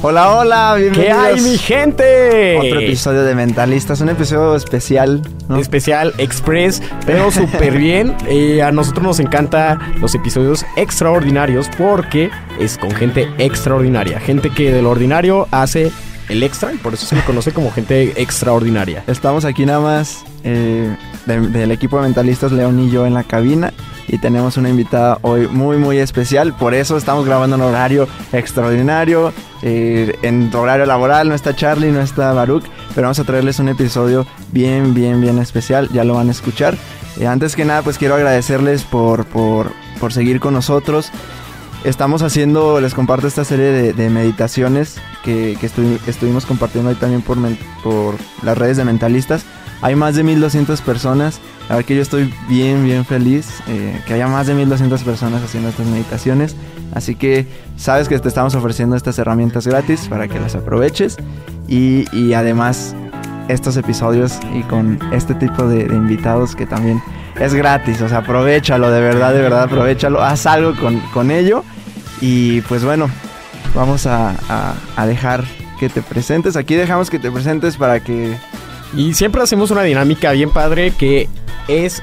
Hola, hola, bienvenidos. ¿Qué hay, mi gente? Otro episodio de Mentalistas, un episodio especial, ¿no? Especial Express, pero súper bien. Eh, a nosotros nos encantan los episodios extraordinarios porque es con gente extraordinaria. Gente que de lo ordinario hace el extra y por eso se le conoce como gente extraordinaria. Estamos aquí nada más eh, de- del equipo de Mentalistas, León y yo en la cabina. Y tenemos una invitada hoy muy, muy especial. Por eso estamos grabando en horario extraordinario. eh, en horario laboral no está Charlie, no está Baruch. Pero vamos a traerles un episodio bien, bien, bien especial. Ya lo van a escuchar. Eh, antes que nada, pues quiero agradecerles por, por, por seguir con nosotros. Estamos haciendo, les comparto esta serie de, meditaciones que, que estuvi- estuvimos compartiendo ahí también por, por las redes de mentalistas. Hay más de 1200 personas. La verdad que yo estoy bien, bien feliz eh, que haya más de 1200 personas haciendo estas meditaciones. Así que sabes que te estamos ofreciendo estas herramientas gratis para que las aproveches. Y, y además estos episodios y con este tipo de, invitados que también es gratis. O sea, aprovechalo, de verdad, de verdad, aprovechalo. Haz algo con, con ello. Y pues bueno, vamos a- a dejar que te presentes. Aquí dejamos que te presentes para que... Y siempre hacemos una dinámica bien padre que es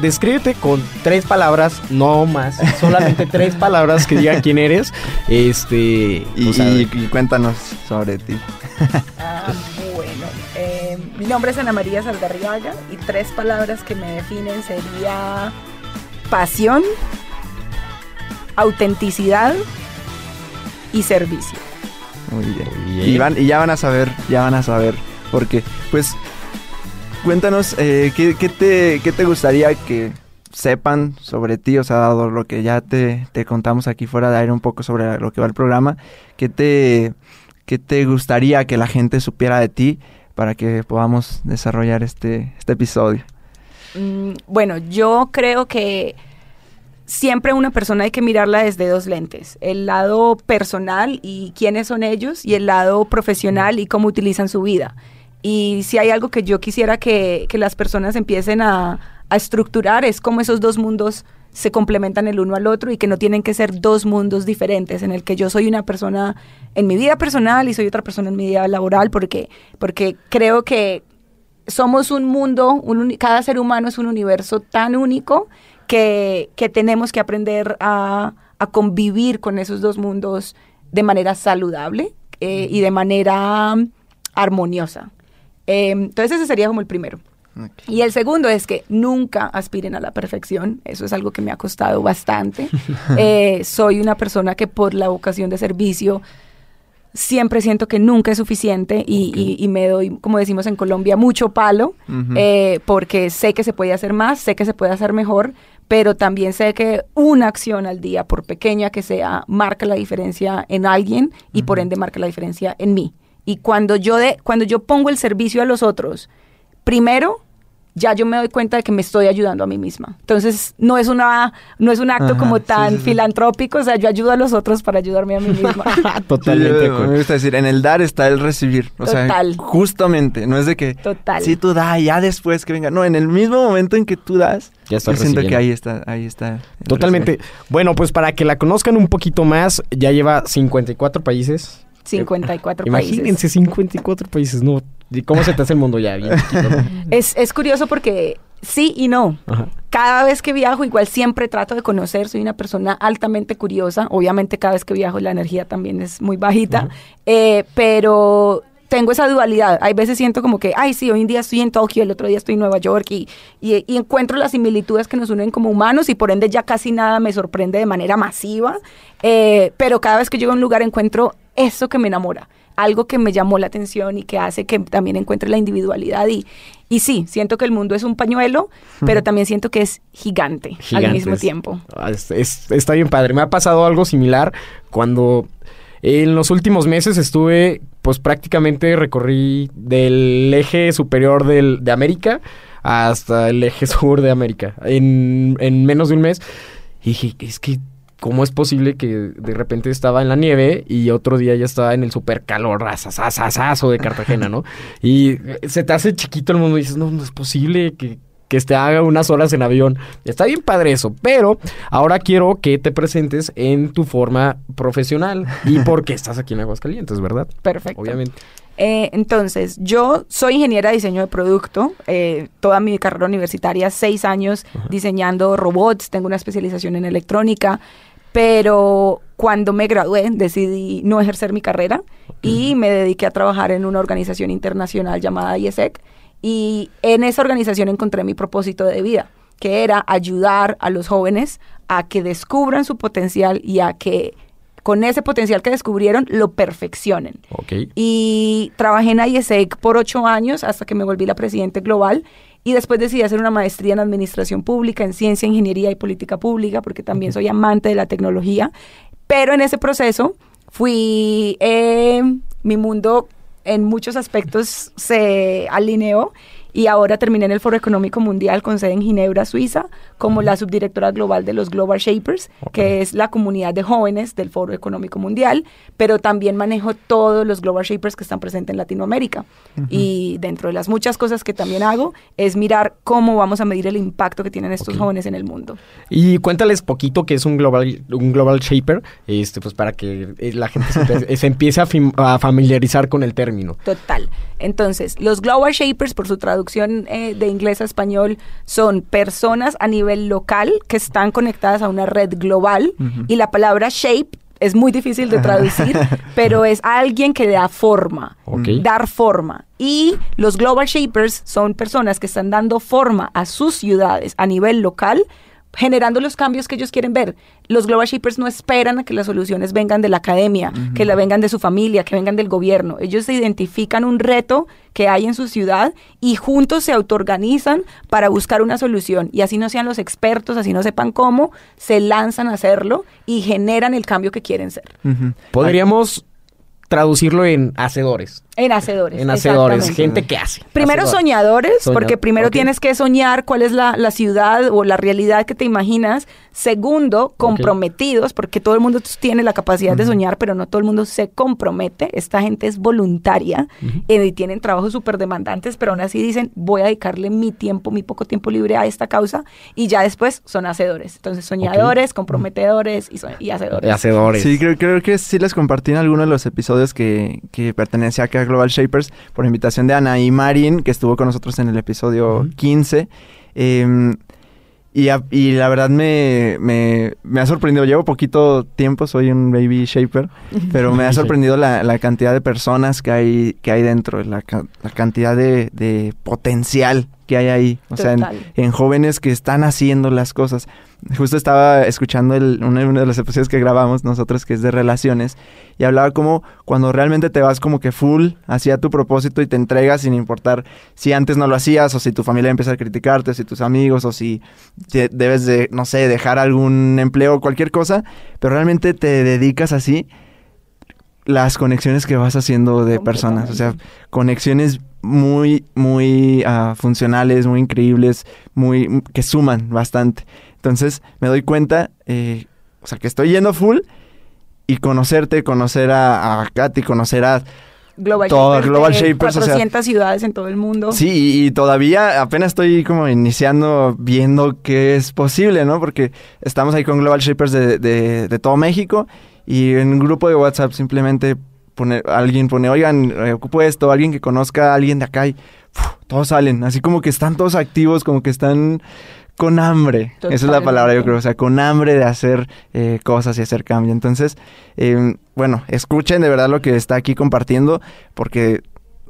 descríbete con tres palabras, no más, solamente tres palabras que digan quién eres. Este, Y, o sea, y- y cuéntanos sobre ti. Ah, bueno, eh, mi nombre es Ana María Saldarriaga y tres palabras que me definen sería pasión, autenticidad y servicio. Muy bien. Muy bien. Y, van- y ya van a saber, ya van a saber. Porque, pues, cuéntanos, eh, ¿qué, qué te, qué te gustaría que sepan sobre ti? O sea, dado lo que ya te, te contamos aquí fuera de aire un poco sobre lo que va el programa, ¿qué te, qué te gustaría que la gente supiera de ti para que podamos desarrollar este, este episodio? Mm, bueno, yo creo que siempre una persona hay que mirarla desde dos lentes, el lado personal y quiénes son ellos y el lado profesional y cómo utilizan su vida. Y si hay algo que yo quisiera que, que las personas empiecen a, a estructurar es cómo esos dos mundos se complementan el uno al otro y que no tienen que ser dos mundos diferentes en el que yo soy una persona en mi vida personal y soy otra persona en mi vida laboral porque, porque creo que somos un mundo, un cada ser humano es un universo tan único que, que tenemos que aprender a, a convivir con esos dos mundos de manera saludable eh, y de manera mm, armoniosa. Eh, entonces ese sería como el primero. Y el segundo es que nunca aspiren a la perfección. Eso es algo que me ha costado bastante. Eh, soy una persona que por la vocación de servicio siempre siento que nunca es suficiente y, y- y me doy, como decimos en Colombia, mucho palo eh, porque sé que se puede hacer más, sé que se puede hacer mejor, pero también sé que una acción al día, por pequeña que sea, marca la diferencia en alguien y por ende marca la diferencia en mí. Y cuando yo, de, cuando yo pongo el servicio a los otros, primero, ya yo me doy cuenta de que me estoy ayudando a mí misma. Entonces, no es una no es un acto Ajá, como tan sí, sí. filantrópico, o sea, yo ayudo a los otros para ayudarme a mí misma. Totalmente Sí, me gusta decir, en el dar está el recibir. O sea, Total. justamente, no es de que Total. si tú das, ya después que venga. No, en el mismo momento en que tú das, Ya yo siento recibiendo. que ahí está, ahí está. Totalmente. recibir. Bueno, pues para que la conozcan un poquito más, ya lleva 54 países. 54 Imagínense, países. 54 países, ¿no? ¿Y cómo se te hace el mundo ya? Bien. Es, es curioso porque sí y no. Ajá. Cada vez que viajo, igual siempre trato de conocer, soy una persona altamente curiosa. Obviamente cada vez que viajo la energía también es muy bajita, Eh, pero tengo esa dualidad. Hay veces siento como que, ay, sí, hoy en día estoy en Tokio, el otro día estoy en Nueva York y, y- y encuentro las similitudes que nos unen como humanos y por ende ya casi nada me sorprende de manera masiva. Eh, pero cada vez que llego a un lugar encuentro eso que me enamora, algo que me llamó la atención y que hace que también encuentre la individualidad. Y, y sí, siento que el mundo es un pañuelo, pero también siento que es gigante, al mismo tiempo. Ah, es- es- está bien padre. Me ha pasado algo similar cuando en los últimos meses estuve, pues prácticamente recorrí del eje superior del- de América hasta el eje sur de América en, en menos de un mes. Y dije, es que, ¿cómo es posible que de repente estaba en la nieve y otro día ya estaba en el super calor de Cartagena, ¿no? Y se te hace chiquito el mundo y dices, no, no es posible que, que este haga unas horas en avión. Está bien padre eso, pero ahora quiero que te presentes en tu forma profesional y porque estás aquí en Aguascalientes, ¿verdad? Perfecto. Obviamente. Eh, entonces, yo soy ingeniera de diseño de producto. eh, toda mi carrera universitaria, seis años diseñando robots. Tengo una especialización en electrónica. Pero cuando me gradué, decidí no ejercer mi carrera y me dediqué a trabajar en una organización internacional llamada IESEC. Y en esa organización encontré mi propósito de vida, que era ayudar a los jóvenes a que descubran su potencial y a que con ese potencial que descubrieron lo perfeccionen. Ok. Y trabajé en IESEC por ocho años hasta que me volví la presidente global. Y después decidí hacer una maestría en administración pública, en ciencia, ingeniería y política pública, porque también soy amante de la tecnología. Pero en ese proceso fui, eh, mi mundo en muchos aspectos se alineó y ahora terminé en el Foro Económico Mundial con sede en Ginebra, Suiza, como la subdirectora global de los Global Shapers, que es la comunidad de jóvenes del Foro Económico Mundial, pero también manejo todos los Global Shapers que están presentes en Latinoamérica. Y dentro de las muchas cosas que también hago es mirar cómo vamos a medir el impacto que tienen estos jóvenes en el mundo. Y cuéntales poquito que es un global, un global shaper, este, pues para que eh, la gente se, se empiece a, a familiarizar con el término. Total. Entonces, los Global Shapers, por su traducción eh, de inglés a español, son personas a nivel local que están conectadas a una red global y la palabra shape es muy difícil de traducir, pero es alguien que le da forma, dar forma. Y los Global Shapers son personas que están dando forma a sus ciudades a nivel local generando los cambios que ellos quieren ver. Los Global Shapers no esperan a que las soluciones vengan de la academia, que la vengan de su familia, que vengan del gobierno. Ellos se identifican un reto que hay en su ciudad y juntos se autoorganizan para buscar una solución. Y así no sean los expertos, así no sepan cómo, se lanzan a hacerlo y generan el cambio que quieren ser. Podríamos traducirlo en hacedores. En hacedores. En hacedores, gente que hace. Primero Hacedor. soñadores, Soña- porque primero ok. tienes que soñar cuál es la, la ciudad o la realidad que te imaginas. Segundo, comprometidos, porque todo el mundo tiene la capacidad de soñar, pero no todo el mundo se compromete. Esta gente es voluntaria eh, y tienen trabajos súper demandantes, pero aún así dicen, voy a dedicarle mi tiempo, mi poco tiempo libre a esta causa y ya después son hacedores. Entonces, soñadores, comprometedores y, so- y hacedores. Hacedores. Sí, creo, creo que sí les compartí en alguno de los episodios que, que pertenece acá Global Shapers por invitación de Ana y Marin, que estuvo con nosotros en el episodio 15. Em, y, a- y la verdad me, me, me ha sorprendido. Llevo poquito tiempo, soy un baby shaper, pero me ha sorprendido la, la cantidad de personas que hay, que hay dentro, la, la cantidad de, de potencial que hay ahí. O sea, en jóvenes que están haciendo las cosas. Justo estaba escuchando el, uno, uno de los episodios que grabamos nosotros, que es de relaciones, y hablaba como cuando realmente te vas como que full hacia tu propósito y te entregas sin importar si antes no lo hacías, o si tu familia empieza a criticarte, o si tus amigos, o si te- debes de, no sé, dejar algún empleo o cualquier cosa, pero realmente te dedicas así, las conexiones que vas haciendo de personas, o sea, conexiones muy, muy ah, funcionales, muy increíbles, muy, que suman bastante. Entonces me doy cuenta, eh, o sea, que estoy yendo full y conocerte, conocer a, a Katy, conocer a Global Todo, Shapers Global de Shapers, o sea- 400 ciudades en todo el mundo. Sí, y, y todavía apenas estoy como iniciando, viendo qué es posible, ¿no? Porque estamos ahí con Global Shapers de, de- de todo México y en un grupo de WhatsApp simplemente pone, alguien pone, oigan, eh, ocupo esto, alguien que conozca a alguien de acá y todos salen, así como que están todos activos, como que están con hambre. Esa es la palabra, yo creo, o sea, con hambre de hacer eh, cosas y hacer cambio. Entonces, eh, bueno, escuchen de verdad lo que está aquí compartiendo, porque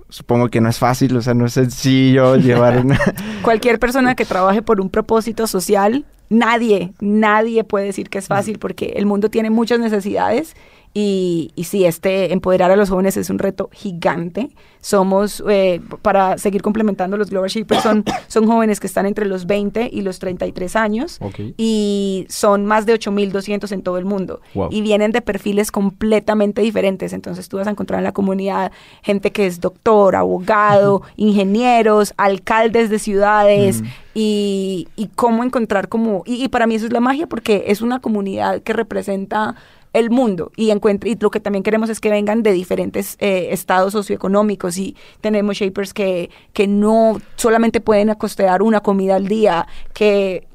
supongo que no es fácil, o sea, no es sencillo llevar una... Cualquier persona que trabaje por un propósito social, nadie, nadie puede decir que es fácil porque el mundo tiene muchas necesidades y, y sí, este empoderar a los jóvenes es un reto gigante. Somos, eh, para seguir complementando los Global Shapers, son, son jóvenes que están entre los 20 y los 33 años y son más de 8.200 en todo el mundo. Wow. Y vienen de perfiles completamente diferentes. Entonces tú vas a encontrar en la comunidad gente que es doctor, abogado, ingenieros, alcaldes de ciudades y, y cómo encontrar como... Y, y para mí eso es la magia porque es una comunidad que representa el mundo y encuentre y lo que también queremos es que vengan de diferentes eh, estados socioeconómicos y tenemos shapers que, que no solamente pueden costear una comida al día, que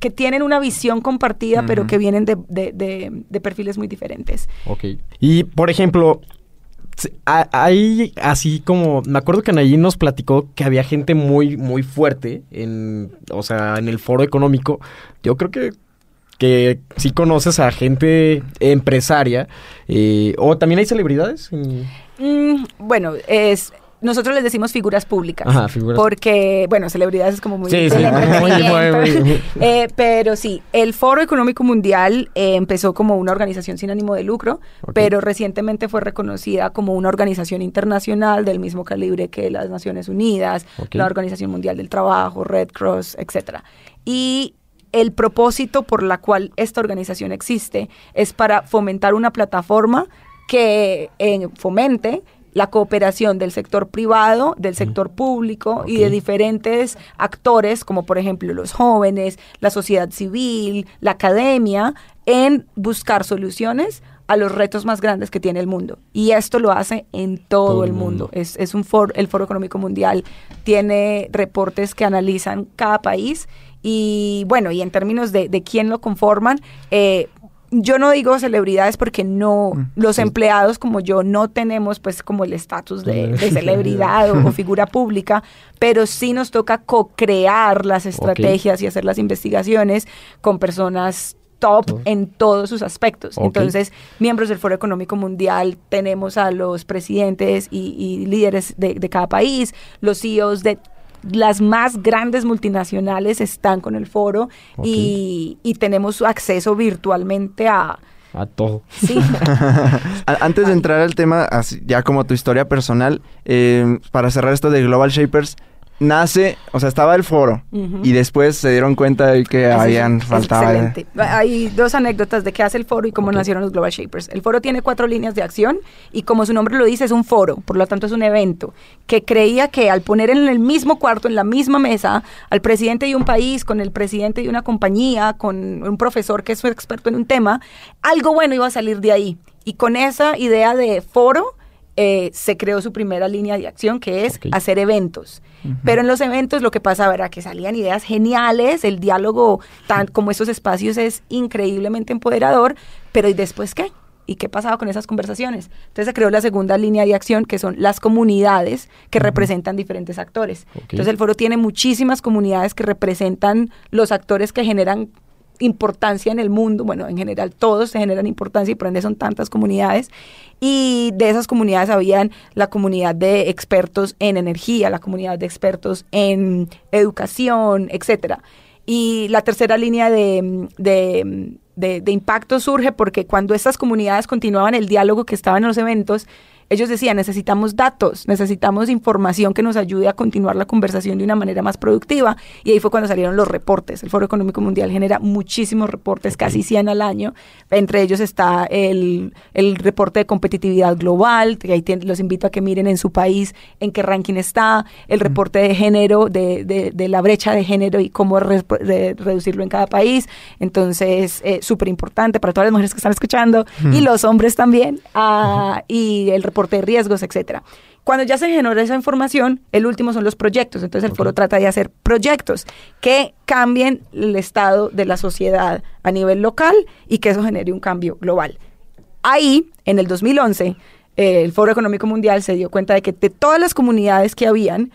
que tienen una visión compartida, pero que vienen de, de- de- de perfiles muy diferentes. Ok. Y, por ejemplo, hay así como... Me acuerdo que Anaí nos platicó que había gente muy, muy fuerte en... O sea, en el foro económico. Yo creo que... Que sí conoces a gente empresaria. eh, o también hay celebridades. Mm, bueno, es... Nosotros les decimos figuras públicas. Ajá, figuras. Porque, bueno, celebridades es como muy... Sí, sí, muy, muy, muy. Eh, pero sí, el Foro Económico Mundial eh, empezó como una organización sin ánimo de lucro, pero recientemente fue reconocida como una organización internacional del mismo calibre que las Naciones Unidas, la Organización Mundial del Trabajo, Red Cross, etcétera. Y el propósito por la cual esta organización existe es para fomentar una plataforma que eh, fomente la cooperación del sector privado, del sector público y de diferentes actores, como por ejemplo los jóvenes, la sociedad civil, la academia, en buscar soluciones a los retos más grandes que tiene el mundo. Y esto lo hace en todo, el mundo. Es, es un foro, el Foro Económico Mundial tiene reportes que analizan cada país y bueno, y en términos de, de quién lo conforman, eh, yo no digo celebridades porque no, los empleados como yo no tenemos pues como el estatus de, de celebridad o, o figura pública, pero sí nos toca co-crear las estrategias y hacer las investigaciones con personas top en todos sus aspectos. Entonces, miembros del Foro Económico Mundial, tenemos a los presidentes y, y líderes de, de cada país, los CEOs de las más grandes multinacionales están con el foro y, y tenemos acceso virtualmente a... A todo. Sí, Antes de entrar al tema, ya como tu historia personal, eh, para cerrar esto de Global Shapers, nace, o sea, estaba el foro y después se dieron cuenta de que Eso habían es faltaba. excelente. Hay dos anécdotas de qué hace el foro y cómo nacieron los Global Shapers. El foro tiene cuatro líneas de acción y como su nombre lo dice, es un foro, por lo tanto es un evento que creía que al poner en el mismo cuarto, en la misma mesa, al presidente de un país, con el presidente de una compañía, con un profesor que es un experto en un tema, algo bueno iba a salir de ahí. Y con esa idea de foro, eh, se creó su primera línea de acción, que es hacer eventos. Pero en los eventos lo que pasaba era que salían ideas geniales, el diálogo, tan como estos espacios, es increíblemente empoderador, pero ¿y después qué? ¿Y qué pasaba con esas conversaciones? Entonces se creó la segunda línea de acción, que son las comunidades que representan diferentes actores. Entonces el foro tiene muchísimas comunidades que representan los actores que generan importancia en el mundo, bueno, en general todos se generan importancia y por ende son tantas comunidades. Y de esas comunidades habían la comunidad de expertos en energía, la comunidad de expertos en educación, etcétera. Y la tercera línea de, de- de- de impacto surge porque cuando estas comunidades continuaban el diálogo que estaban en los eventos, ellos decían, necesitamos datos, necesitamos información que nos ayude a continuar la conversación de una manera más productiva. Y ahí fue cuando salieron los reportes. El Foro Económico Mundial genera muchísimos reportes, casi 100 al año. Entre ellos está el, el reporte de competitividad global, que ahí los invito a que miren en su país en qué ranking está, el reporte de género, de, de- de la brecha de género y cómo re- re- reducirlo en cada país. Entonces, eh, súper importante para todas las mujeres que están escuchando y los hombres también, ah, y el reporte de riesgos, etcétera. Cuando ya se genera esa información, el último son los proyectos. Entonces el foro trata de hacer proyectos que cambien el estado de la sociedad a nivel local y que eso genere un cambio global. Ahí, en el 2011, eh, el Foro Económico Mundial se dio cuenta de que de todas las comunidades que habían,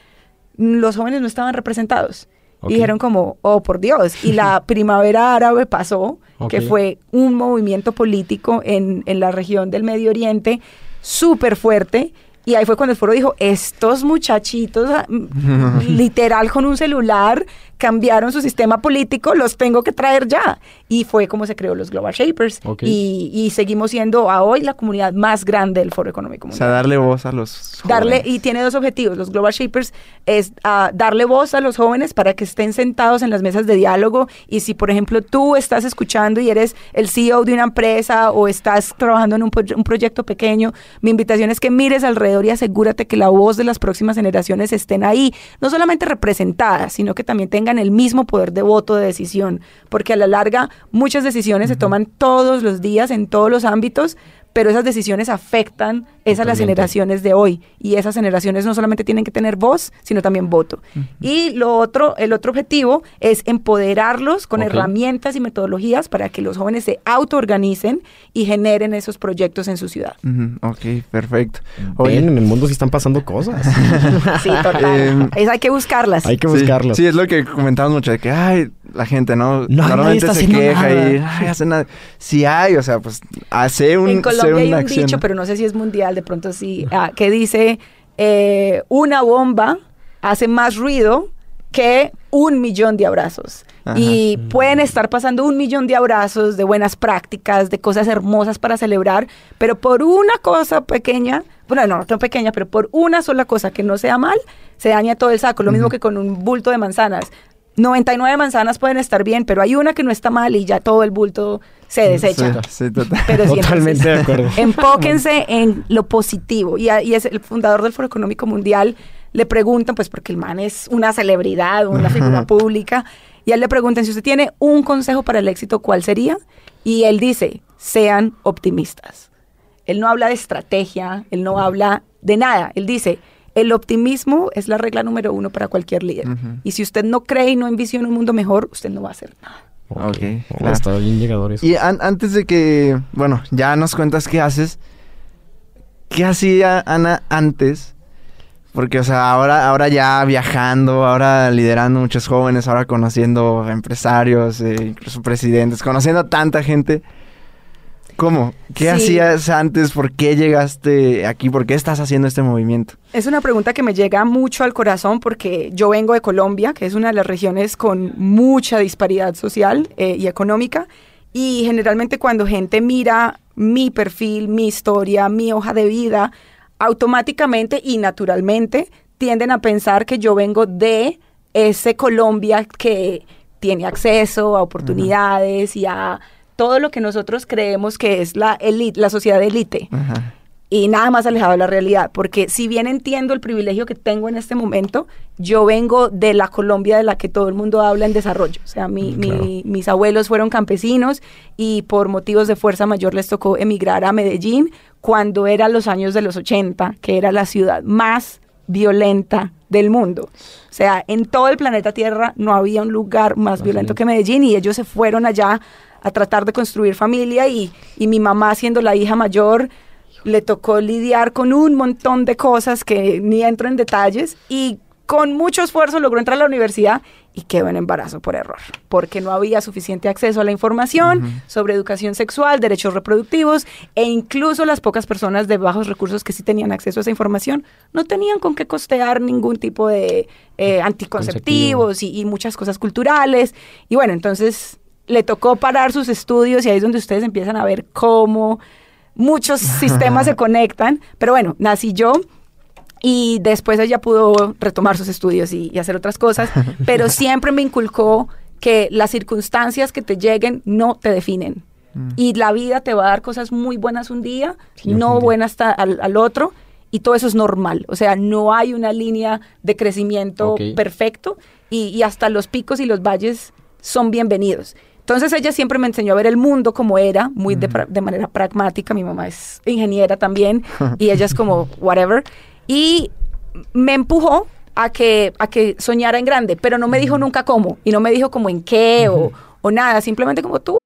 los jóvenes no estaban representados. Ok. Y dijeron como, oh, por Dios. Y la primavera árabe pasó, que Ok. fue un movimiento político en, en la región del Medio Oriente súper fuerte. Y ahí fue cuando el foro dijo, estos muchachitos, literal con un celular, cambiaron su sistema político, los tengo que traer ya. Y fue como se creó los Global Shapers. Ok. Y, y seguimos siendo a hoy la comunidad más grande del Foro Económico O Mundial. sea, darle voz a los Darle, jóvenes. y tiene dos objetivos. Los Global Shapers es ah, darle voz a los jóvenes para que estén sentados en las mesas de diálogo. Y si, por ejemplo, tú estás escuchando y eres el CEO de una empresa o estás trabajando en un, un proyecto pequeño, mi invitación es que mires alrededor y asegúrate que la voz de las próximas generaciones estén ahí, no solamente representadas, sino que también tengan el mismo poder de voto de decisión. Porque a la larga, muchas decisiones se toman todos los días en todos los ámbitos, pero esas decisiones afectan es a las generaciones de hoy y esas generaciones no solamente tienen que tener voz, sino también voto. Y lo otro, el otro objetivo es empoderarlos con herramientas y metodologías para que los jóvenes se autoorganicen y generen esos proyectos en su ciudad. Ujú, ok, perfecto. Oye, en el mundo sí están pasando cosas. Sí, total. Es- hay que buscarlas. Hay que sí, buscarlos. Sí, es lo que comentamos mucho, de que, ay, la gente, ¿no? No, nadie Normalmente está se queja y, ay, hace nada. Sí hay, o sea, pues, hace un, en Colombia hay una un acción, dicho, pero no sé si es mundial, de pronto sí, ah, que dice, eh, una bomba hace más ruido que un millón de abrazos. Ajá. Y pueden estar pasando un millón de abrazos, de buenas prácticas, de cosas hermosas para celebrar, pero por una cosa pequeña, bueno, no, no tan pequeña, pero por una sola cosa que no sea mal, se daña todo el saco. Lo mismo que con un bulto de manzanas. 99 manzanas pueden estar bien, pero hay una que no está mal y ya todo el bulto se desecha. Sí, sí, total. Pero Totalmente de acuerdo. Enfóquense en lo positivo. Y, y es el fundador del Foro Económico Mundial le preguntan, pues porque el man es una celebridad, una figura pública, y a él le preguntan si usted tiene un consejo para el éxito, ¿cuál sería? Y él dice, sean optimistas. Él no habla de estrategia, él no habla de nada. Él dice, el optimismo es la regla número uno para cualquier líder. Y si usted no cree y no envisiona un mundo mejor, usted no va a hacer nada. Ok, Oh, claro. Está bien llegador eso. Y an- antes de que, bueno, ya nos cuentas qué haces, ¿qué hacía Ana antes? Porque, o sea, ahora, ahora ya viajando, ahora liderando muchos jóvenes, ahora conociendo empresarios, eh, incluso presidentes, conociendo a tanta gente. ¿Cómo? ¿Qué Sí. hacías antes? ¿Por qué llegaste aquí? ¿Por qué estás haciendo este movimiento? Es una pregunta que me llega mucho al corazón porque yo vengo de Colombia, que es una de las regiones con mucha disparidad social eh, y económica. Y generalmente cuando gente mira mi perfil, mi historia, mi hoja de vida, automáticamente y naturalmente tienden a pensar que yo vengo de ese Colombia que tiene acceso a oportunidades y a todo lo que nosotros creemos que es la elite, la sociedad de élite y nada más alejado de la realidad, porque si bien entiendo el privilegio que tengo en este momento, yo vengo de la Colombia de la que todo el mundo habla en desarrollo. O sea, mi- mis abuelos fueron campesinos y por motivos de fuerza mayor les tocó emigrar a Medellín cuando era los años de los 80, que era la ciudad más violenta del mundo. O sea, en todo el planeta Tierra no había un lugar más violento que Medellín y ellos se fueron allá a tratar de construir familia y, y mi mamá siendo la hija mayor le tocó lidiar con un montón de cosas que ni entro en detalles y con mucho esfuerzo logró entrar a la universidad y quedó en embarazo por error, porque no había suficiente acceso a la información sobre educación sexual, derechos reproductivos e incluso las pocas personas de bajos recursos que sí tenían acceso a esa información no tenían con qué costear ningún tipo de eh, anticonceptivos y, y muchas cosas culturales. Y bueno, entonces le tocó parar sus estudios y ahí es donde ustedes empiezan a ver cómo muchos sistemas se conectan, pero bueno, nací yo y después ella pudo retomar sus estudios y, y hacer otras cosas, pero siempre me inculcó que las circunstancias que te lleguen no te definen. Mm. Y la vida te va a dar cosas muy buenas un día, no buenas al, al otro, y todo eso es normal. O sea, no hay una línea de crecimiento perfecto, y, y hasta los picos y los valles son bienvenidos. Entonces ella siempre me enseñó a ver el mundo como era, muy de, manera pragmática. Mi mamá es ingeniera también, y ella es como whatever. Y me empujó a que, a que soñara en grande, pero no me dijo nunca cómo, y no me dijo como en qué o, o nada, simplemente como tú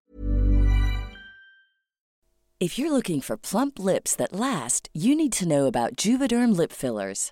If you're looking for plump lips that last, you need to know about Juvederm lip fillers.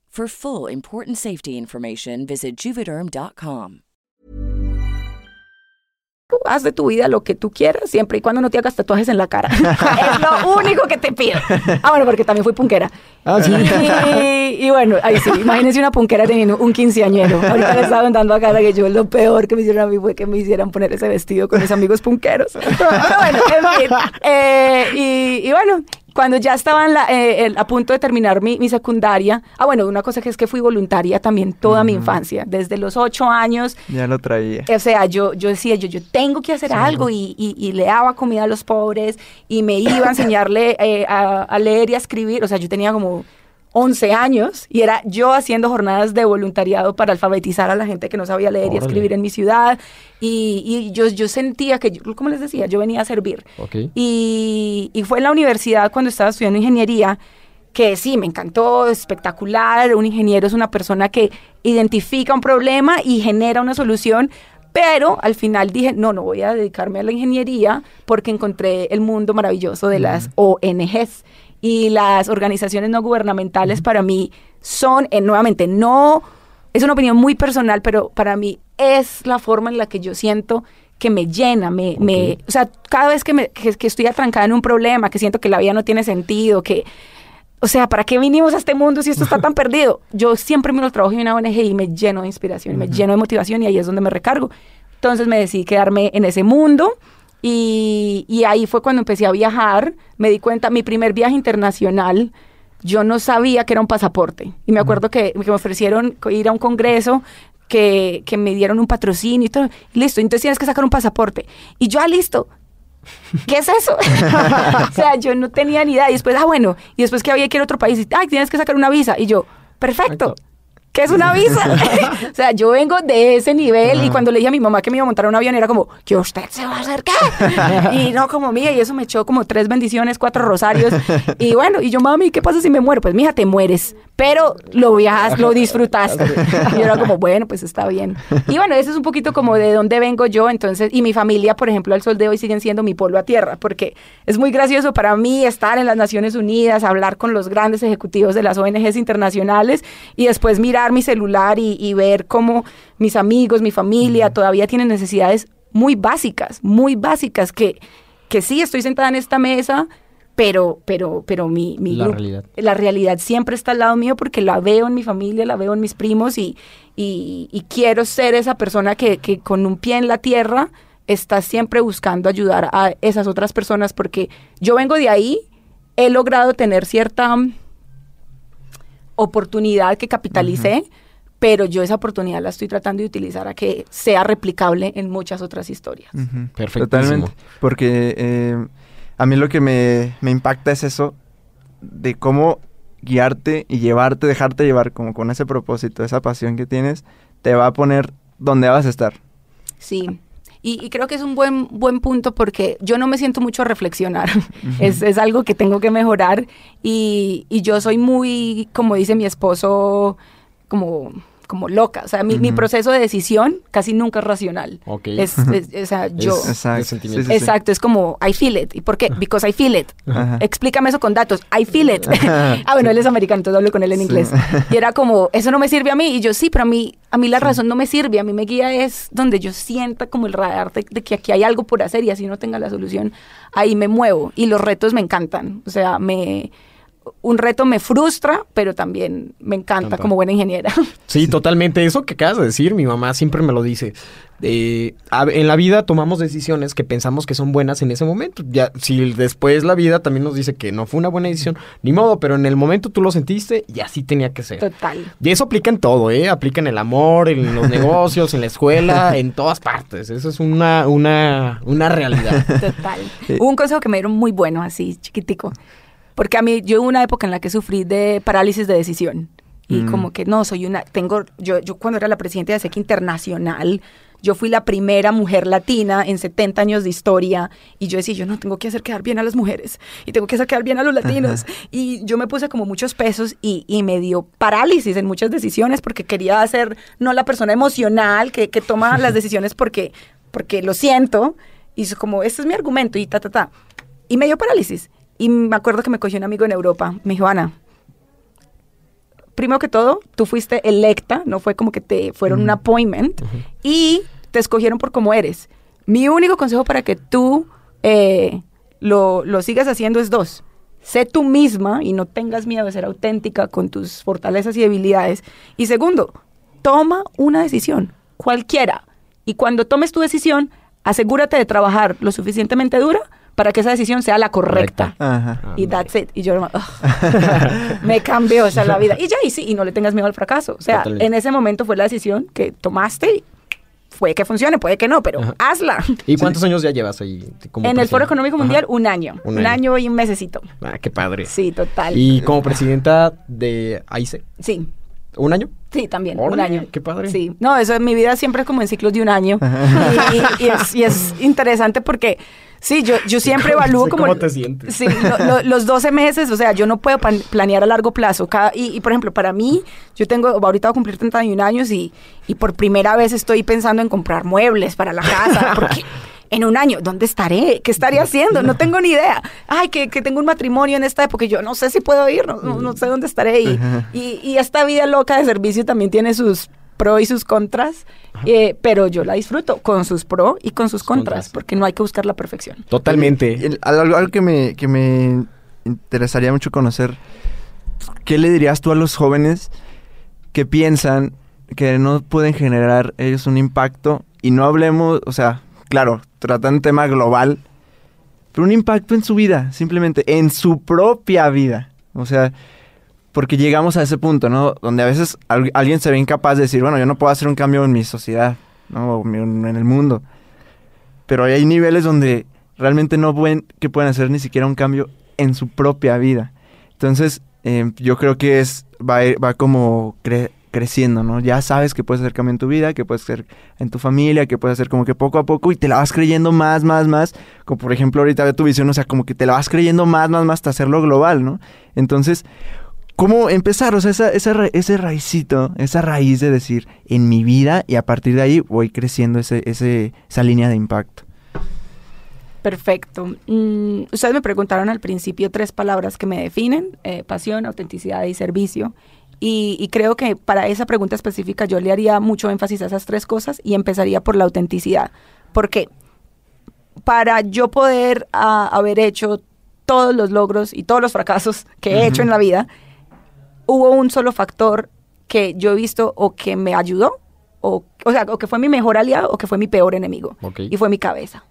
For full important safety information, visit juvederm.com. haz de tu vida lo que tú quieras, siempre y cuando no te hagas tatuajes en la cara. es lo único que te pido. Ah, bueno, porque también fui punquera. Ah, sí. Y, y bueno, ahí sí, imagínense una punquera teniendo un quinceañero. Ahorita le estaba dando a cara que yo lo peor que me hicieron a mí fue que me hicieran poner ese vestido con mis amigos punqueros. Pero bueno, en fin. Eh, y, y bueno, cuando ya estaba en la- eh, el- a punto de terminar mi, mi secundaria, ah, bueno, una cosa que es que fui voluntaria también toda mi infancia, desde los ocho años Ya lo traía. o sea, yo, yo decía, yo, yo tengo que hacer algo y, y- y le daba comida a los pobres y me iba a enseñarle eh, a, a leer y a escribir. O sea, yo tenía como 11 años y era yo haciendo jornadas de voluntariado para alfabetizar a la gente que no sabía leer y Órale. escribir en mi ciudad. Y, y yo, yo sentía que, yo, como les decía, yo venía a servir. Ok. Y, y fue en la universidad cuando estaba estudiando ingeniería que sí, me encantó, espectacular. Un ingeniero es una persona que identifica un problema y genera una solución. Pero al final dije, no, no voy a dedicarme a la ingeniería porque encontré el mundo maravilloso de las ONGs. Y las organizaciones no gubernamentales para mí son, eh, nuevamente, no, es una opinión muy personal, pero para mí es la forma en la que yo siento que me llena, me, me o sea, cada vez que, me, que, que estoy atrancada en un problema, que siento que la vida no tiene sentido, que, o sea, ¿para qué vinimos a este mundo si esto está tan perdido? Yo siempre miro el trabajo de una ONG y me lleno de inspiración, me lleno de motivación y ahí es donde me recargo. Entonces me decidí quedarme en ese mundo y, y ahí fue cuando empecé a viajar. Me di cuenta, mi primer viaje internacional, yo no sabía que era un pasaporte. Y me acuerdo que, que me ofrecieron ir a un congreso que, que me dieron un patrocinio y todo. Listo, entonces tienes que sacar un pasaporte. Y yo, ah, listo. ¿Qué es eso? o sea, yo no tenía ni idea. Y después, ah, bueno. Y después que había que ir a otro país. Y, ay, tienes que sacar una visa. Y yo, perfecto. ¿Qué es una visa? o sea, yo vengo de ese nivel y cuando le dije a mi mamá que me iba a montar un avión era como, que usted se va a hacer qué? y no como mía, y eso me echó como tres bendiciones, cuatro rosarios. y bueno, y yo, mami, ¿qué pasa si me muero? Pues mija, te mueres, pero lo viajas, lo disfrutaste. y yo era como, bueno, pues está bien. Y bueno, eso es un poquito como de dónde vengo yo, entonces, y mi familia, por ejemplo, al sol de hoy siguen siendo mi polo a tierra, porque es muy gracioso para mí estar en las Naciones Unidas, hablar con los grandes ejecutivos de las ONGs internacionales y después mirar mi celular y, y ver cómo mis amigos, mi familia todavía tienen necesidades muy básicas, muy básicas, que, que sí estoy sentada en esta mesa, pero, pero, pero mi, mi La grupo- realidad. la realidad siempre está al lado mío porque la veo en mi familia, la veo en mis primos y, y, y quiero ser esa persona que, que con un pie en la tierra está siempre buscando ayudar a esas otras personas porque yo vengo de ahí, he logrado tener cierta mm, oportunidad que capitalicé, pero yo esa oportunidad la estoy tratando de utilizar a que sea replicable en muchas otras historias. Ujú, Perfectísimo. Totalmente. Porque eh, a mí lo que me, me impacta es eso. de cómo guiarte y llevarte, dejarte llevar como con ese propósito, esa pasión que tienes, te va a poner donde vas a estar. Sí. Y, y creo que es un buen, buen punto porque yo no me siento mucho a reflexionar. es, es algo que tengo que mejorar y, y yo soy muy, como dice mi esposo, como como loca. O sea, mi, mi Ujú. proceso de decisión casi nunca es racional. Ok. Es, es- o sea, yo... Es- Exacto. Sí, sí, sí. Exacto, es como I feel it. ¿Y por qué? Because I feel it. Ajá. Explícame eso con datos. I feel it. ah, bueno, él es americano, entonces hablo con él en inglés. Y era como, eso no me sirve a mí. Y yo, sí, pero a mí, a mí la razón no me sirve. A mí me guía es donde yo sienta como el radar de, de que aquí hay algo por hacer y así no tenga la solución, ahí me muevo. Y los retos me encantan. O sea, me... Un reto me frustra, pero también me encanta Encanta. como buena ingeniera. Sí, totalmente. Eso que acabas de decir, mi mamá siempre me lo dice. Eh, a- en la vida tomamos decisiones que pensamos que son buenas en ese momento. Ya, si después la vida también nos dice que no fue una buena decisión, ni modo, pero en el momento tú lo sentiste y así tenía que ser. Total. Y eso aplica en todo, ¿eh? Aplica en el amor, en los negocios, en la escuela, en todas partes. Eso es una, una, una realidad. Total. Hubo un consejo que me dieron muy bueno, así, chiquitico. Porque a mí, yo hubo una época en la que sufrí de parálisis de decisión. Y Mm. como que no, soy una, tengo, yo, yo cuando era la presidenta de SEC Internacional, yo fui la primera mujer latina en 70 años de historia. Y yo decía, yo no tengo que hacer quedar bien a las mujeres. Y tengo que hacer quedar bien a los latinos. Y yo me puse como muchos pesos y, y me dio parálisis en muchas decisiones porque quería ser no la persona emocional que, que toma las decisiones porque, porque lo siento. Y es como, este es mi argumento y ta, ta, ta. Y me dio parálisis. Y me acuerdo que me cogió un amigo en Europa. Me dijo, Ana, primero que todo, tú fuiste electa, no fue como que te fueron un appointment y te escogieron por cómo eres. Mi único consejo para que tú eh, lo, lo sigas haciendo es dos. Sé tú misma y no tengas miedo de ser auténtica con tus fortalezas y debilidades. Y segundo, toma una decisión, cualquiera. Y cuando tomes tu decisión, asegúrate de trabajar lo suficientemente dura para que esa decisión sea la correcta. Ajá. Y that's it. Y yo ugh. me cambió esa la vida. Y ya, y sí, y no le tengas miedo al fracaso. O sea, Totalmente. en ese momento fue la decisión que tomaste puede que funcione, puede que no, pero Ajá. hazla. ¿Y cuántos años ya llevas ahí? como En el Foro? Económico. Mundial, un año. Un Un, año. año. y un mesecito. Ah, qué padre. Sí, total. Y como presidenta de AICE, Sí, ¿un año? sí, también, un año. qué padre. Sí, no, eso en mi vida siempre es como en ciclos de un año. y, y- y es, y es interesante porque, sí, yo, yo siempre ¿Cómo- evalúo como... cómo te sientes? Sí, lo- lo- los 12 meses, o sea, yo no puedo pan- planear a largo plazo. Cada, y, y, por ejemplo, para mí, yo tengo, ahorita voy a cumplir 31 años y, y por primera vez estoy pensando en comprar muebles para la casa, porque en un año, ¿dónde estaré? ¿Qué estaré haciendo? No tengo ni idea. Ay, que, que tengo un matrimonio en esta época, y yo no sé si puedo ir, no, no- no sé dónde estaré. Y, y, y esta vida loca de servicio también tiene sus pros y sus contras, eh, pero yo la disfruto con sus pros y con sus contras, contras. porque no hay que buscar la perfección. Totalmente. El- algo, algo que, me, que me interesaría mucho conocer, ¿qué le dirías tú a los jóvenes que piensan que no pueden generar ellos un impacto? Y no hablemos, o sea, claro, tratan un tema global, pero un impacto en su vida, simplemente en su propia vida. O sea, porque llegamos a ese punto, ¿no? Donde a veces al- alguien se ve incapaz de decir, bueno, yo no puedo hacer un cambio en mi sociedad, ¿no? O en el mundo. Pero hay niveles donde realmente no pueden, que pueden hacer ni siquiera un cambio en su propia vida. Entonces, eh, yo creo que es, va, va como cre- creciendo, ¿no? Ya sabes que puedes hacer cambio en tu vida, que puedes hacer en tu familia, que puedes hacer como que poco a poco y te la vas creyendo más, más, más. Como por ejemplo ahorita tu visión, o sea, como que te la vas creyendo más, más, más hasta hacerlo global, ¿no? Entonces, ¿cómo empezar? O sea, esa, esa ese raicito, esa raíz de decir, en mi vida y a partir de ahí voy creciendo ese, ese, esa línea de impacto. Perfecto. Mm, ustedes me preguntaron al principio tres palabras que me definen, eh, pasión, autenticidad y servicio. Y, y creo que para esa pregunta específica yo le haría mucho énfasis a esas tres cosas y empezaría por la autenticidad. ¿Por qué? Para yo poder ah, haber hecho todos los logros y todos los fracasos que he hecho en la vida, hubo un solo factor que yo he visto o que me ayudó, o, o sea, o que fue mi mejor aliado o que fue mi peor enemigo. Y fue mi cabeza.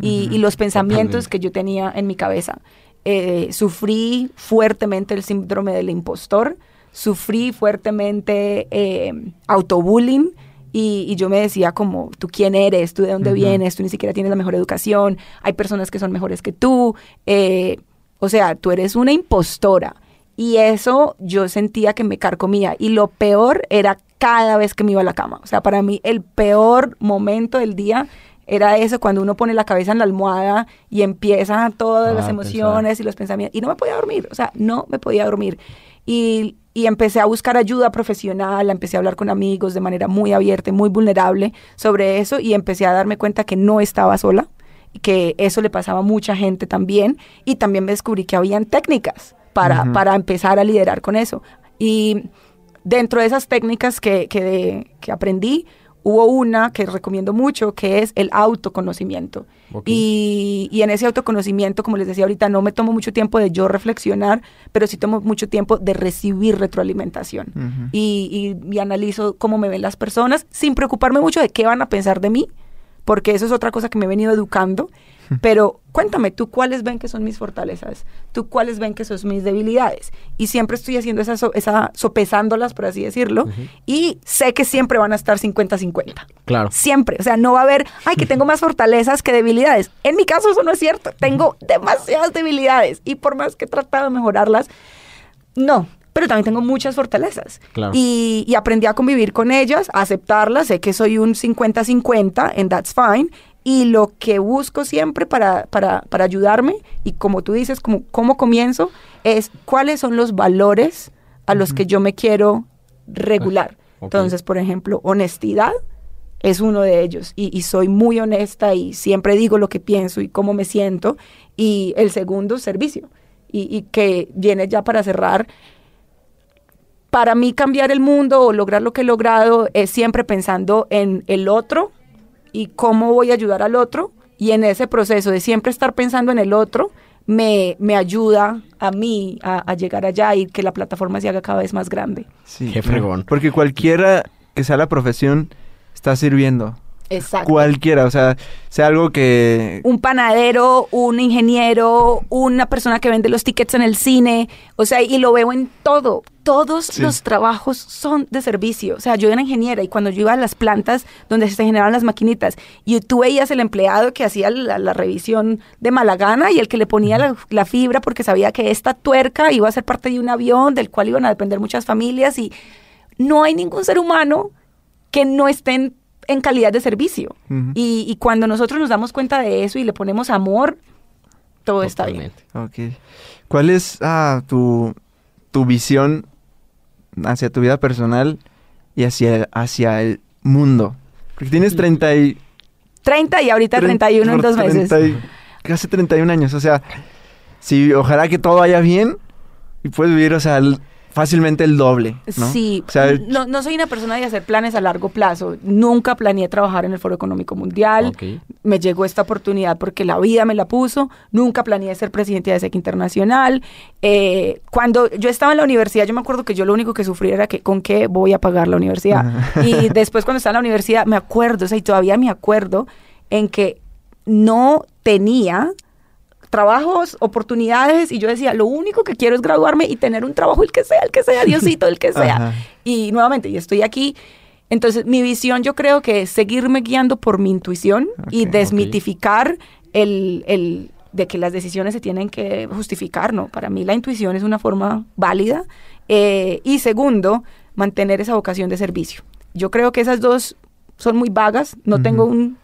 Y, y los pensamientos Totalmente. que yo tenía en mi cabeza. Eh, sufrí fuertemente el síndrome del impostor, sufrí fuertemente eh, autobullying. Y, y yo me decía como, ¿tú quién eres? ¿Tú de dónde vienes? Tú ni siquiera tienes la mejor educación. Hay personas que son mejores que tú. Eh, O sea, tú eres una impostora. Y eso yo sentía que me carcomía. Y lo peor era cada vez que me iba a la cama. O sea, para mí el peor momento del día era eso, cuando uno pone la cabeza en la almohada y empiezan todas las Ah, emociones y los pensamientos. Y no me podía dormir. O sea, no me podía dormir. Y, y empecé a buscar ayuda profesional, empecé a hablar con amigos de manera muy abierta y muy vulnerable sobre eso. Y empecé a darme cuenta que no estaba sola y que eso le pasaba a mucha gente también. Y también me descubrí que habían técnicas para, para empezar a liderar con eso. Y dentro de esas técnicas que, que, que aprendí, hubo una que recomiendo mucho, que es el autoconocimiento. Y, y en ese autoconocimiento, como les decía ahorita, no me tomo mucho tiempo de yo reflexionar, pero sí tomo mucho tiempo de recibir retroalimentación. y, y- y analizo cómo me ven las personas, sin preocuparme mucho de qué van a pensar de mí, porque eso es otra cosa que me he venido educando. Pero cuéntame, ¿tú cuáles ven que son mis fortalezas? ¿Tú cuáles ven que son mis debilidades? Y siempre estoy haciendo esa, so- esa sopesándolas, por así decirlo, y sé que siempre van a estar 50-50. Claro. Siempre. O sea, no va a haber, ay, que tengo más fortalezas que debilidades. En mi caso eso no es cierto. Tengo demasiadas debilidades y por más que he tratado de mejorarlas, no. Pero también tengo muchas fortalezas. Claro. Y, y aprendí a convivir con ellas, a aceptarlas. Sé que soy un 50-50 en That's Fine. Y lo que busco siempre para, para, para ayudarme, y como tú dices, como, cómo comienzo, es cuáles son los valores a los que yo me quiero regular. Entonces, por ejemplo, honestidad es uno de ellos. Y, y soy muy honesta y siempre digo lo que pienso y cómo me siento. Y el segundo, servicio. Y, y que viene ya para cerrar. Para mí cambiar el mundo o lograr lo que he logrado es siempre pensando en el otro y cómo voy a ayudar al otro. Y en ese proceso de siempre estar pensando en el otro, me, me ayuda a mí a, a llegar allá y que la plataforma se haga cada vez más grande. Sí, Qué fregón. Porque cualquiera que sea la profesión está sirviendo. Exacto. Cualquiera, o sea, sea algo que... un panadero, un ingeniero, una persona que vende los tickets en el cine, o sea, y lo veo en todo. Todos Sí. los trabajos son de servicio. O sea, yo era ingeniera y cuando yo iba a las plantas donde se generaban las maquinitas, y tú veías el empleado que hacía la, la revisión de mala gana y el que le ponía la, la fibra porque sabía que esta tuerca iba a ser parte de un avión del cual iban a depender muchas familias y no hay ningún ser humano que no esté en, calidad de servicio. Y, y cuando nosotros nos damos cuenta de eso y le ponemos amor, todo está bien. Totalmente. Ok. ¿Cuál es ah, tu, tu visión hacia tu vida personal y hacia, hacia el mundo? Porque tienes 30 y... 30 y ahorita Tren- 31 en dos meses. 30 y- casi 31 años. O sea, si ojalá que todo vaya bien y puedes vivir, o sea, el- fácilmente el doble. ¿no? Sí, O sea, no, no soy una persona de hacer planes a largo plazo. Nunca planeé trabajar en el Foro Económico Mundial. Me llegó esta oportunidad porque la vida me la puso. Nunca planeé ser presidente de SEC Internacional. Eh, cuando yo estaba en la universidad, yo me acuerdo que yo lo único que sufría era que con qué voy a pagar la universidad. y después cuando estaba en la universidad, me acuerdo, o sea, y todavía me acuerdo en que no tenía trabajos, oportunidades, y yo decía, lo único que quiero es graduarme y tener un trabajo, el que sea, el que sea, Diosito, el que sea. Ajá. Y nuevamente, y estoy aquí. Entonces, mi visión yo creo que es seguirme guiando por mi intuición y desmitificar el, el de que las decisiones se tienen que justificar, ¿no? Para mí la intuición es una forma válida. Eh, y segundo, mantener esa vocación de servicio. Yo creo que esas dos son muy vagas, no tengo un,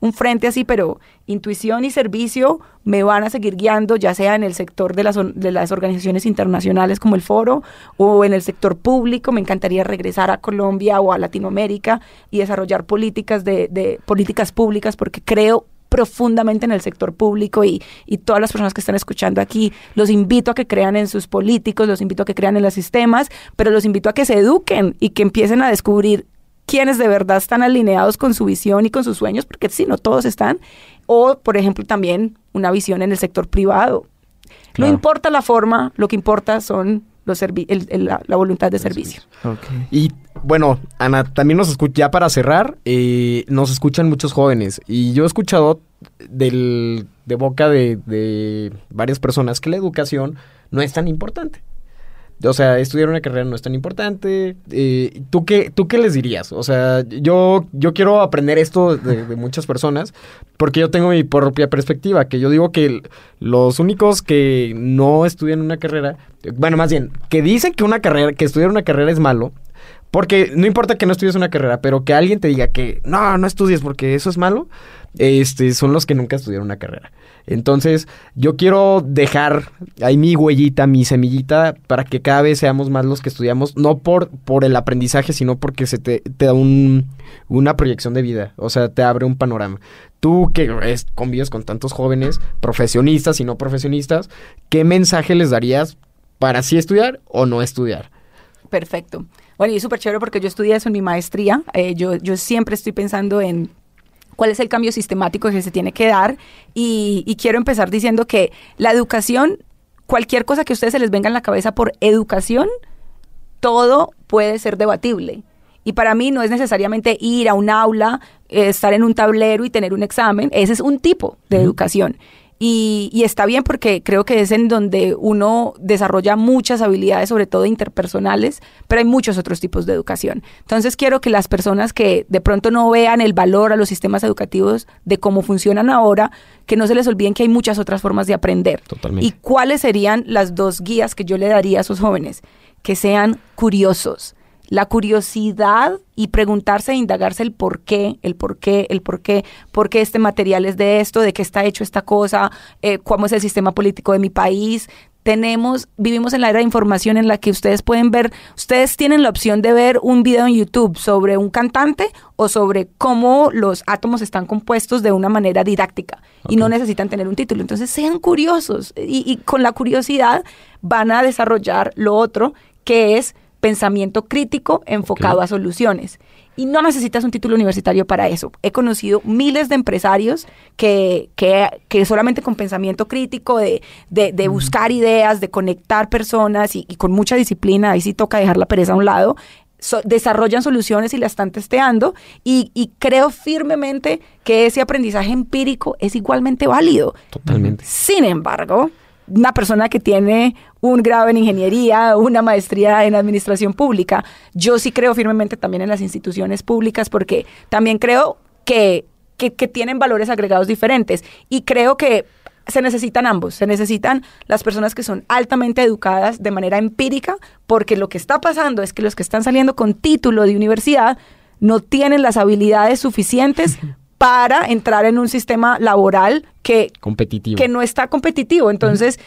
un frente así, pero intuición y servicio me van a seguir guiando, ya sea en el sector de las, de las organizaciones internacionales como el foro o en el sector público. Me encantaría regresar a Colombia o a Latinoamérica y desarrollar políticas de, de políticas públicas porque creo profundamente en el sector público y, y todas las personas que están escuchando aquí, los invito a que crean en sus políticos, los invito a que crean en los sistemas, pero los invito a que se eduquen y que empiecen a descubrir quiénes de verdad están alineados con su visión y con sus sueños, porque si no todos están, o por ejemplo también una visión en el sector privado. Claro. No importa la forma, lo que importa son los servi- el- el- la, la voluntad de servicio. Y bueno, Ana, también nos escucha, ya para cerrar, eh, nos escuchan muchos jóvenes. Y yo he escuchado del, de boca de, de varias personas que la educación no es tan importante. O sea, estudiar una carrera no es tan importante. Eh, ¿tú, qué, ¿Tú qué les dirías? O sea, yo, yo quiero aprender esto de, de muchas personas porque yo tengo mi propia perspectiva, que yo digo que los únicos que no estudian una carrera, bueno, más bien, que dicen que una carrera, que estudiar una carrera es malo, porque no importa que no estudies una carrera, pero que alguien te diga que no, no estudies porque eso es malo, este, son los que nunca estudiaron una carrera. Entonces, yo quiero dejar ahí mi huellita, mi semillita, para que cada vez seamos más los que estudiamos, no por, por el aprendizaje, sino porque se te, da un, una proyección de vida, o sea, te abre un panorama. Tú que es- convives con tantos jóvenes, profesionistas y no profesionistas, ¿qué mensaje les darías para sí estudiar o no estudiar? Perfecto. Bueno, y es súper chévere porque yo estudié eso en mi maestría. Eh, yo, yo siempre estoy pensando en cuál es el cambio sistemático que se tiene que dar y, y quiero empezar diciendo que la educación, cualquier cosa que a ustedes se les venga en la cabeza por educación, todo puede ser debatible. Y para mí no es necesariamente ir a un aula, eh, estar en un tablero y tener un examen. Ese es un tipo de educación. Y, y está bien porque creo que es en donde uno desarrolla muchas habilidades, sobre todo interpersonales, pero hay muchos otros tipos de educación. Entonces quiero que las personas que de pronto no vean el valor a los sistemas educativos de cómo funcionan ahora, que no se les olviden que hay muchas otras formas de aprender. Totalmente. ¿Y cuáles serían las dos guías que yo le daría a esos jóvenes? Que sean curiosos. La curiosidad y preguntarse e indagarse el por qué, el por qué, el por qué, por qué este material es de esto, de qué está hecho esta cosa, eh, cómo es el sistema político de mi país. Tenemos, vivimos en la era de información en la que ustedes pueden ver, ustedes tienen la opción de ver un video en YouTube sobre un cantante o sobre cómo los átomos están compuestos de una manera didáctica y no necesitan tener un título. Entonces sean curiosos y, y con la curiosidad van a desarrollar lo otro que es pensamiento crítico enfocado a soluciones. Y no necesitas un título universitario para eso. He conocido miles de empresarios que, que, que solamente con pensamiento crítico, de, de, de buscar ideas, de conectar personas y, y con mucha disciplina, ahí sí toca dejar la pereza a un lado, so- desarrollan soluciones y la están testeando y, y creo firmemente que ese aprendizaje empírico es igualmente válido. Totalmente. Sin embargo, una persona que tiene un grado en ingeniería, una maestría en administración pública, yo sí creo firmemente también en las instituciones públicas porque también creo que, que, tienen valores agregados diferentes y creo que se necesitan ambos, se necesitan las personas que son altamente educadas de manera empírica, porque lo que está pasando es que los que están saliendo con título de universidad no tienen las habilidades suficientes para entrar en un sistema laboral que Competitivo. que no está competitivo. Entonces,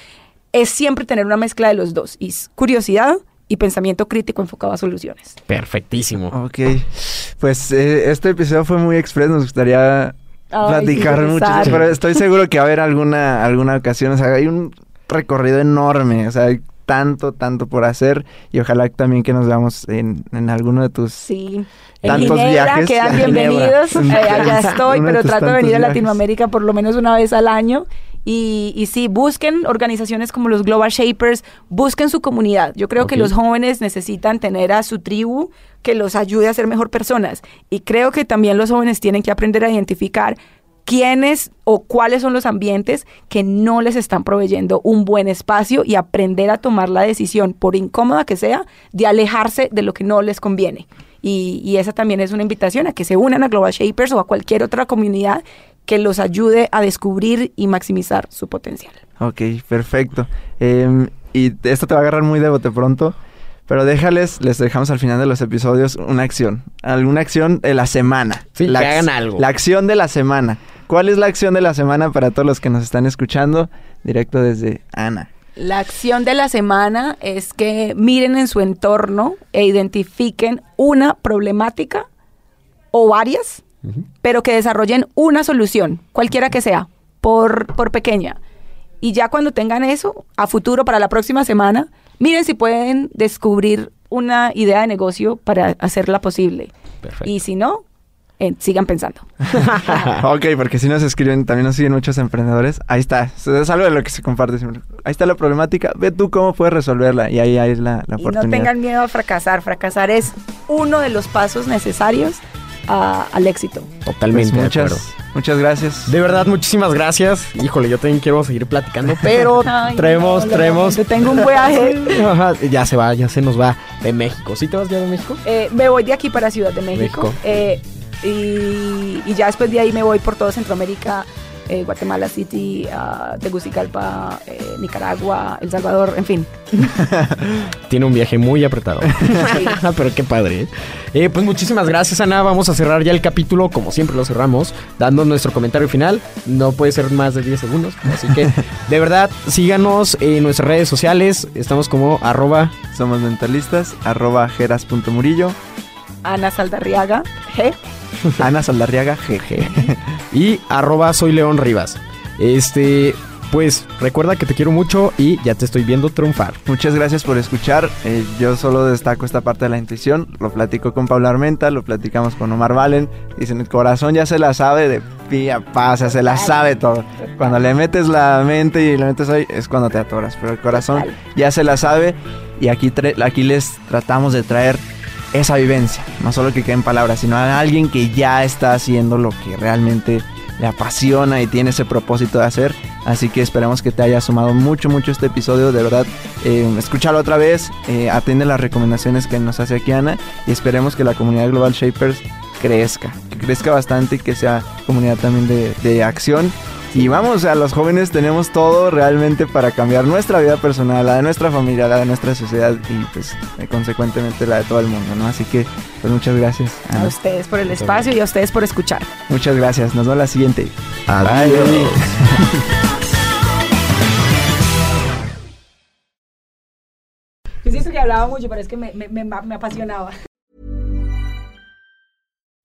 es siempre tener una mezcla de los dos. Y curiosidad y pensamiento crítico enfocado a soluciones. Perfectísimo. Ok, pues eh, este episodio fue muy express, nos gustaría Ay, platicar mucho, pero estoy seguro que va a haber alguna, alguna ocasión, o sea, hay un recorrido enorme, o sea, hay tanto, tanto por hacer y ojalá también que nos veamos en, en alguno de tus... Sí. Tantos Ginebra viajes quedan bienvenidos. Eh, allá estoy, de pero trato de venir a. Latinoamérica por lo menos una vez al año. Y, y sí, busquen organizaciones como los Global Shapers, busquen su comunidad. Yo creo que los jóvenes necesitan tener a su tribu que los ayude a ser mejor personas. Y creo que también los jóvenes tienen que aprender a identificar quiénes o cuáles son los ambientes que no les están proveyendo un buen espacio y aprender a tomar la decisión, por incómoda que sea, de alejarse de lo que no les conviene. Y, y esa también es una invitación a que se unan a Global Shapers o a cualquier otra comunidad que los ayude a descubrir y maximizar su potencial. Ok, perfecto. Em, y esto te va a agarrar muy de bote pronto, pero déjales, les dejamos al final de los episodios una acción, alguna acción de la semana. Sí, la que hagan algo. La acción de la semana. ¿Cuál es la acción de la semana para todos los que nos están escuchando? Directo desde Ana. La acción de la semana es que miren en su entorno e identifiquen una problemática o varias, pero que desarrollen una solución, cualquiera que sea, por, por pequeña. Y ya cuando tengan eso, a futuro, para la próxima semana, miren si pueden descubrir una idea de negocio para hacerla posible. Perfecto. Y si no, eh, sigan pensando. ok, porque si nos escriben, también nos siguen muchos emprendedores. Ahí está, es algo de lo que se comparte siempre. Ahí está la problemática, ve tú cómo puedes resolverla y ahí hay la, la Y no tengan miedo a fracasar. Fracasar es uno de los pasos necesarios a- al éxito. Totalmente Pues de muchas, acuerdo. muchas gracias. De verdad, muchísimas gracias. Híjole, yo también quiero seguir platicando, pero Ay, traemos, no, lo traemos. lamento, tengo un viaje. Ya se va, ya se nos va de México. ¿Sí te vas ya de México? Eh, me voy de aquí para Ciudad de México. México. eh, y, y ya después de ahí me voy por todo Centroamérica, eh, Guatemala City, ah, Tegucigalpa, eh, Nicaragua, El Salvador, en fin. Tiene un viaje muy apretado. Pero qué padre. ¿eh? Eh, pues muchísimas gracias, Ana. Vamos a cerrar ya el capítulo, como siempre lo cerramos, dando nuestro comentario final. No puede ser más de 10 segundos. Así que, de verdad, síganos en nuestras redes sociales. Estamos como arroba Somos mentalistas, arroba jeras.murillo, Ana Saldarriaga, G. Ana Saldarriaga, GG. y arroba soy León Rivas. Este, pues recuerda que te quiero mucho y ya te estoy viendo triunfar. Muchas gracias por escuchar. Eh, yo solo destaco esta parte de la intuición. Lo platico con Pablo Armenta, lo platicamos con Omar Valen. Dicen, el corazón ya se la sabe de pía pasa, se la sabe todo. Cuando le metes la mente y le metes ahí, es cuando te atoras. Pero el corazón ya se la sabe. Y aquí, aquí les tratamos de traer esa vivencia. No solo que quede en palabras, sino a alguien que ya está haciendo lo que realmente le apasiona y tiene ese propósito de hacer. Así que esperamos que te haya sumado mucho, mucho este episodio. De verdad, eh, escúchalo otra vez, eh, atiende las recomendaciones que nos hace aquí Ana y esperemos que la comunidad Global Shapers crezca, que crezca bastante y que sea comunidad también de, de acción. Y vamos, o sea, los jóvenes tenemos todo realmente para cambiar nuestra vida personal, la de nuestra familia, la de nuestra sociedad y pues eh, consecuentemente la de todo el mundo, ¿no? Así que pues muchas gracias. A ustedes por el espacio y a ustedes por escuchar. Muchas gracias. Nos vemos la siguiente. Adiós. Yo siento que hablaba mucho, pero es que me, me, me, me apasionaba.